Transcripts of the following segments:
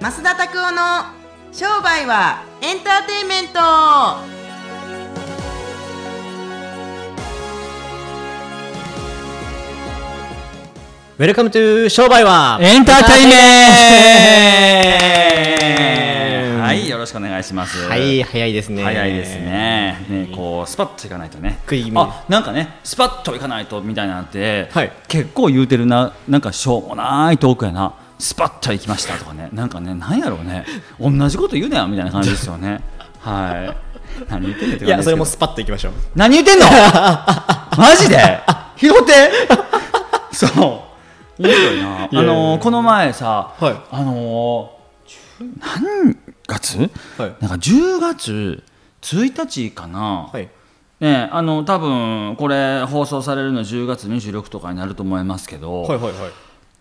増田拓夫の商売はエンターテインメント Welcome to 商売はエンターテイメントはい、よろしくお願いします。はい、早いですね。早いですね。ね、こうスパッといかないとね食い気。味あ、なんかね、スパッといかないとみたいなんて、はい結構言うてるな、なんかしょうもないトークやな。スパッと行きましたとかね、なんかね、なんやろうね、同じこと言うなよみたいな感じですよね。はい。何言ってんねんって感じですけど。いや、それもスパッといきましょう。何言ってんの？マジで？拾って？そう。面白いな。あのーこの前さ、はい。あのー、10何月、はい。なんか10月1日かな、はい。ねあの多分これ放送されるの10月26とかになると思いますけど、はいはいはい。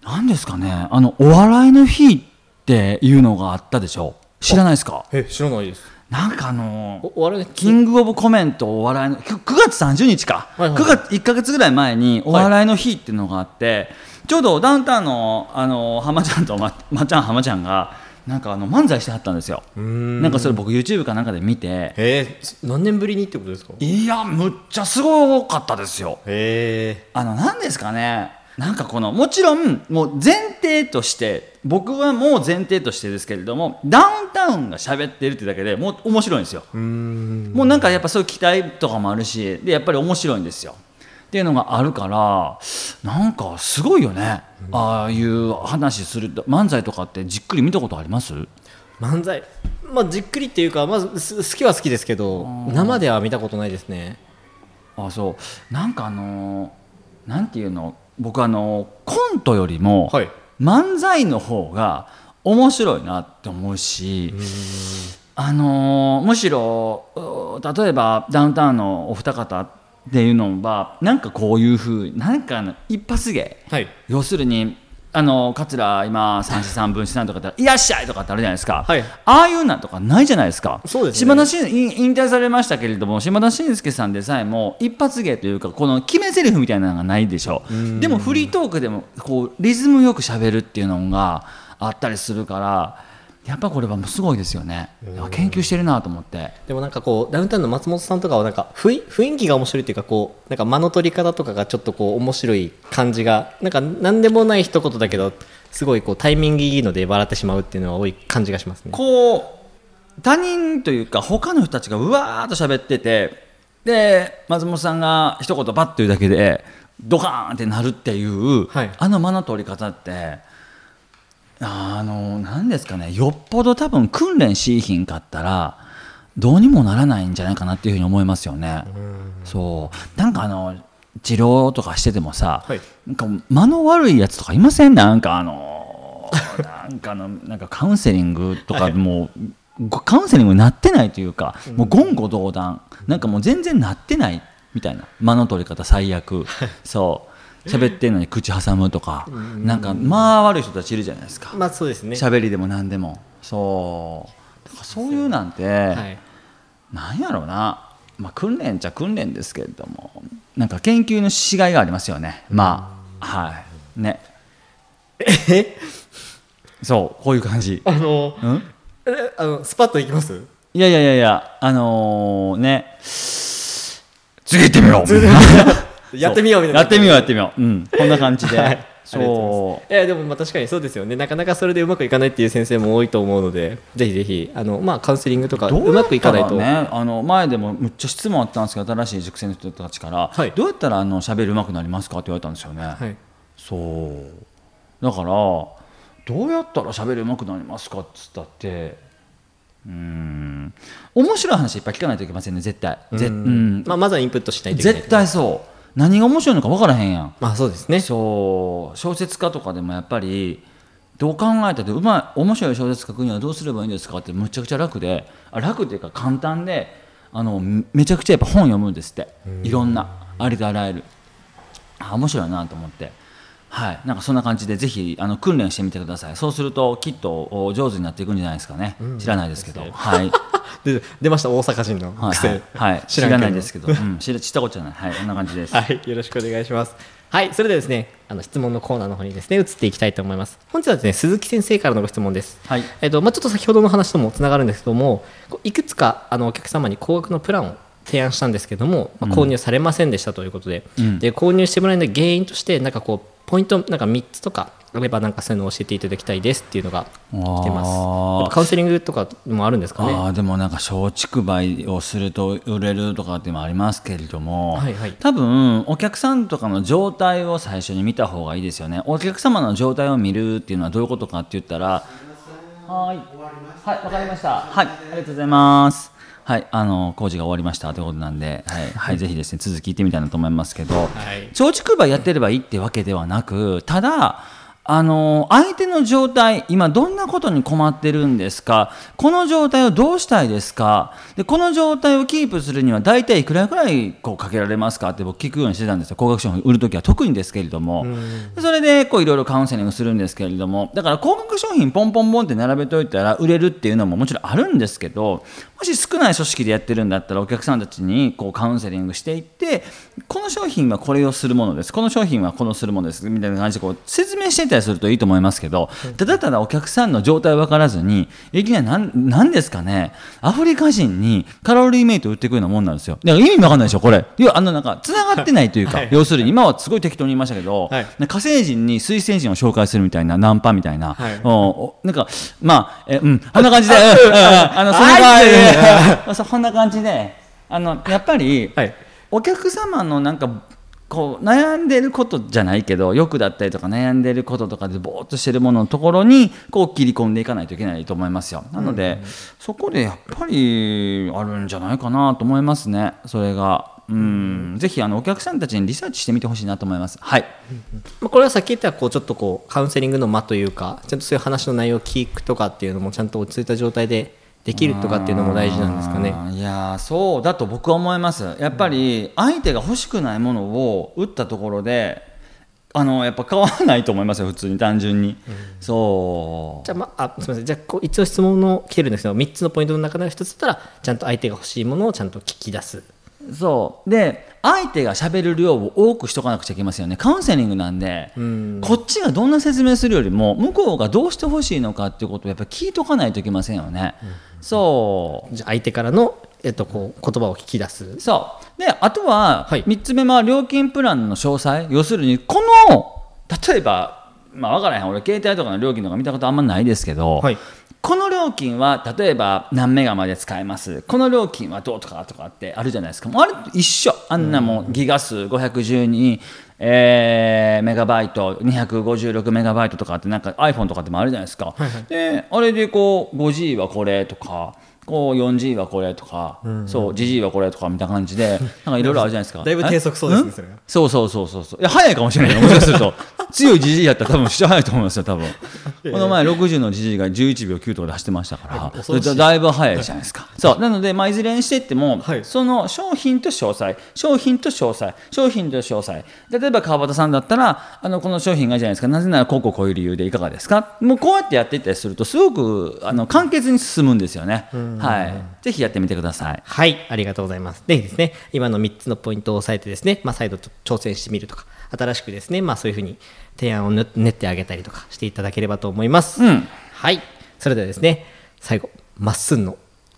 なんですかね？あのお笑いの日っていうのがあったでしょ？知らないですか？え、知らないです。なんかあのーお、お笑いキングオブコメントお笑いの9 9月30日か、はいはい9月1か月ぐらい前にお笑いの日っていうのがあって、ちょうどダウンタウンのあの浜ちゃんとままっちゃん浜ちゃんがなんかあの漫才してはったんですよ。ん。なんかそれ僕 YouTube かなんかで見て。えー、何年ぶりにってことですか？いやむっちゃすごかったですよ。へあの何ですかね？なんかこのもちろんもう前提として僕はもう前提としてですけれどもダウンタウンが喋ってるってだけでもう面白いんですよ。もうなんかやっぱそういう期待とかもあるしでやっぱり面白いんですよ。っていうのがあるからなんかすごいよね、ああいう話する漫才とかってじっくり見たことあります？漫才。まあ、じっくりっていうか、まず、す好きは好きですけど、生では見たことないですね。あそう。なんかあのーなんていうの？僕あのーコントよりも、はい。漫才の方が面白いなって思うしあのーむしろう例えばダウンタウンのお二方っていうのはなんかこういうふうなんか一発芸。はい。要するにあの桂今三四三分四三とかだったら「いらっしゃい!」とかってあるじゃないですか、はい。ああいうなんとかないじゃないですか。そうですね。島田引退されましたけれども島田紳介さんでさえも一発芸というかこの決め台詞みたいなのがないでしょでもフリートークでもこうリズムよくしゃべるっていうのがあったりするからやっぱこれはもうすごいですよね研究してるなと思って。でもなんかこうダウンタウンの松本さんとかはなんか雰囲雰囲気が面白いっていうかこうなんか間の取り方とかがちょっとこう面白い感じがなんか何でもない一言だけどすごいこうタイミングいいので笑ってしまうっていうのは多い感じがしますね。こう他人というか他の人たちがうわーっと喋っててで松本さんが一言バッと言うだけでドカーンってなるっていう、はいあの間の取り方ってあの何ですかね。よっぽど多分訓練しいひんかったらどうにもならないんじゃないかなっていうふうに思いますよね。そう。なんかあの治療とかしててもさ、はい。なんか間の悪いやつとかいません？なんかあのなんかあのなんかカウンセリングとかもう、カウンセリングになってないというか、もう言語道断。なんかもう全然なってないみたいな。間の取り方最悪。そう喋ってんのに口挟むとか、なんかまあ悪い人たちいるじゃないですか。まあそうですね。喋りでも何でも。そう。だからそういうなんて、はい。なんやろうな、まあ、訓練っちゃ訓練ですけれども。なんか研究のしがいがありますよね。まあはい。ね。え？そうこういう感じ。あのうん？えあのスパッといきます？いやいやいやいやあのー、ね。次行ってみようやってみようみたいな。やってみようやってみよう。うん。こんな感じで、はいそう。いやでもまあ確かにそうですよね。なかなかそれでうまくいかないっていう先生も多いと思うのでぜひぜひあの、まあ、カウンセリングとかうまくいかないと、ねあの前でもむっちゃ質問あったんですけど新しい塾生の人たちから、はい。どうやったらあの喋る上手くなりますかって言われたんですよね、はい、そう。だからどうやったら喋る上手くなりますかっつったってうーん。面白い話いっぱい聞かないといけませんね絶対。ぜうん。まあ、まずはインプットしないといけない絶対そう何が面白いのか分からへんやん。まあそうですね。そう。小説家とかでもやっぱりどう考えたってうまい面白い小説書くにはどうすればいいんですかってむちゃくちゃ楽で。あ楽っていうか簡単であのめめちゃくちゃやっぱ本読むんですって。いろんなありとあらゆる。あ面白いなと思ってはい、なんかそんな感じでぜひあの訓練してみてください。そうするときっとお上手になっていくんじゃないですかね、知らないですけど。はい。で出ました大阪人のはい、癖、はい。はい、知らないですけど、うん、知ら知ったことじゃない。はい。こんな感じです。はい、よろしくお願いします。はい、それではですね、あの質問のコーナーの方にですね、移っていきたいと思います。本日はですね、鈴木先生からのご質問です。はい。えっと、まあ、ちょっと先ほどの話ともつながるんですけども、こういくつかあのお客様に高額のプランを提案したんですけども、まあ、購入されませんでしたということで、うん。で購入してもらえない原因として、なんかこう、ポイント、なんか3つとかあれば、なんかそういうのを教えていただきたいですっていうのが来てます。カウンセリングとかもあるんですかね。あーでもなんか松竹梅をすると売れるとかっていうのもありますけれども、はいはい。多分お客さんとかの状態を最初に見た方がいいですよね。お客様の状態を見るっていうのはどういうことかって言ったらはい。はいわかりました。はいありがとうございますはいあの工事が終わりましたということなんで、はい。はい、ぜひですね続き行ってみたいなと思いますけど、はい。松竹梅やってればいいってわけではなくただあの相手の状態今どんなことに困ってるんですか？この状態をどうしたいですか？でこの状態をキープするには大体いくらぐらいこうかけられますか？って僕聞くようにしてたんですよ。高額商品売るときは特にですけれども。でそれでこういろいろカウンセリングするんですけれども。だから高額商品ポンポンポンって並べといたら売れるっていうのももちろんあるんですけどもし少ない組織でやってるんだったらお客さんたちにこうカウンセリングしていってこの商品はこれをするものです。この商品はこのするものです。みたいな感じでこう説明していったりするといいと思いますけどただただお客さんの状態を分からずにいきなりなんなんですかね。アフリカ人にカロリーメイト売ってくるようなもんなんですよ。だから意味分かんないでしょこれ。いやあのなんかつながってないというか、はい。要するに今はすごい適当に言いましたけど、はい。火星人に水星人を紹介するみたいなナンパみたいな、はい。おおなんかまあえうんこんな感じで、あのそんな感 そんな感じであのやっぱり、はい。お客様のなんかこう悩んでることじゃないけど欲だったりとか悩んでることとかでぼーっとしてるもののところにこう切り込んでいかないといけないと思いますよ。なので、そこでやっぱりあるんじゃないかなと思いますね。それが。うん。ぜひあのお客さんたちにリサーチしてみてほしいなと思います。はい。まあこれはさっき言ったこうちょっとこうカウンセリングの間というかちゃんとそういう話の内容を聞くとかっていうのもちゃんと落ち着いた状態でできるとかっていうのも大事なんですかね。いやーそうだと僕は思います。やっぱり相手が欲しくないものを打ったところであのやっぱ変わらないと思いますよ普通に単純に、そう。じゃあ、まあ、すみません。じゃあこう一応質問の来てるんですけど3つのポイントの中の1つだったらちゃんと相手が欲しいものをちゃんと聞き出す。そう。で相手が喋る量を多くしとかなくちゃいけませんよね。カウンセリングなんで、ん。こっちがどんな説明するよりも向こうがどうしてほしいのかっていうことをやっぱり聞いとかないといけませんよね、そう。じゃあ相手からの、えっと、こう言葉を聞き出す。そう。であとははい。3つ目は料金プランの詳細。要するにこの例えばまあ分からへん。俺携帯とかの料金とか見たことあんまないですけど、はい。この料金は例えば何メガまで使えます。この料金はどうとかとかってあるじゃないですか。もうあれと一緒。あんなもん。ギガ数512、えーメガバイト256メガバイトとかってなんか iPhone とかでもあるじゃないですか、であれでこう 5G はこれとかこう 4G はこれとか、そう GG はこれとかみたいな感じでなんかいろいろあるじゃないですか。だいぶ低速そうですねえ？それは。そうそうそうそう。そういや早いかもしれない。よもしかすると強い GG やったら多分下早いと思いますよ多分。この前60の GG が11秒9とかで走ってましたからだいぶ早いじゃないですか。そうなので、まあ、いずれにしていっても、はい。その商品と詳細商品と詳細商品と詳細。例えば川端さんだったらあのこの商品がいいじゃないですか。なぜならこうこうこういう理由でいかがですか。もうこうやってやっていったりするとすごくあの簡潔に進むんですよね。はい。ぜひやってみてください。はい、ありがとうございます。でですね、今の3つのポイントを押さえてですね、まあ、再度挑戦してみるとか、新しくですね、まあ、そういうふうに提案を練練ってあげたりとかしていただければと思います。うんはい、それではですね、最後、まっすんの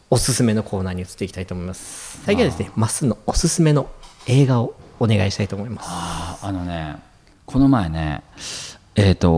おすすめのコーナーに移っていきたいと思います。最近はですね、まっすんのおすすめの映画をお願いしたいと思います。ああのねこの前ねえっ、と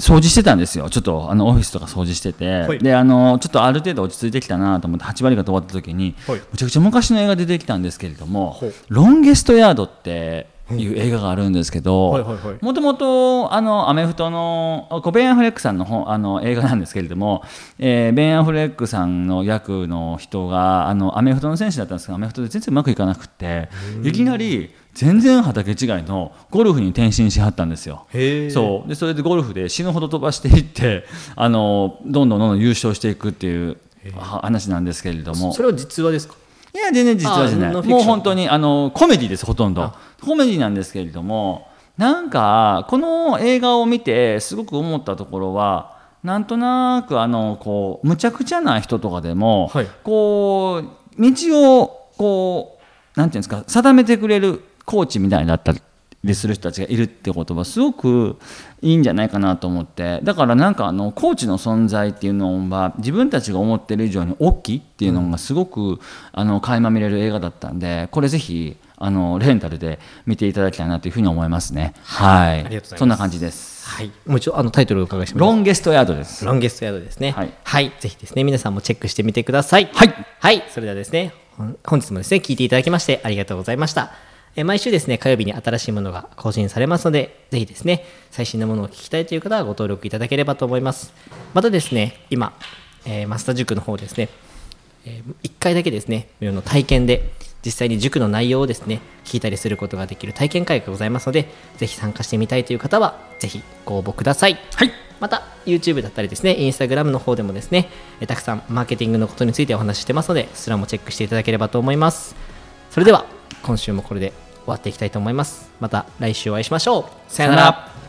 掃除してたんですよ。ちょっとあのオフィスとか掃除してて、はい。であのちょっとある程度落ち着いてきたなと思って8割方終わった時に、はい。むちゃくちゃ昔の映画出てきたんですけれどもほう「ロンゲストヤード」っていう映画があるんですけどもともとあのアメフトのベン・アフレックさんの本あの映画なんですけれども、えーベン・アフレックさんの役の人があのアメフトの選手だったんですけどアメフトで全然うまくいかなくっていきなり全然畑違いのゴルフに転身しはったんですよ。そう。でそれでゴルフで死ぬほど飛ばしていって あのどんどんどんどん優勝していくっていうは話なんですけれども。それは実話ですか？いや全然実話じゃない。もう本当にあのコメディですほとんど。あコメディなんですけれどもなんかこの映画を見てすごく思ったところはなんとなくあのこうむちゃくちゃな人とかでも、はい。こう道をこうなんていうんですか定めてくれるコーチみたいだったりする人たちがいるってことはすごくいいんじゃないかなと思ってだからなんかあのコーチの存在っていうのは自分たちが思ってる以上に大きいっていうのがすごく、あの垣間見れる映画だったんでこれぜひあのレンタルで見ていただきたいなというふうに思いますねはいありがとうございますそんな感じですはいもう一度あのタイトルをお伺いしますロンゲストヤードですロンゲストヤードですね。はいぜひですね、皆さんもチェックしてみてください。はい。はい。それではですね、本日もですね、聞いていただきましてありがとうございました。えー毎週ですね、火曜日に新しいものが更新されますので、ぜひですね、最新のものを聞きたいという方はご登録いただければと思います。またですね、今、えーマスター塾の方ですね、え1回だけですね、無料の体験で、実際に塾の内容をですね、聞いたりすることができる体験会がございますので、ぜひ参加してみたいという方は、ぜひご応募ください。はいまた YouTube だったりですね、Instagram の方でもですね、えたくさんマーケティングのことについてお話ししてますので、そちらもチェックしていただければと思います。それでは、今週もこれで終わっていきたいと思います。また来週お会いしましょう。さよなら。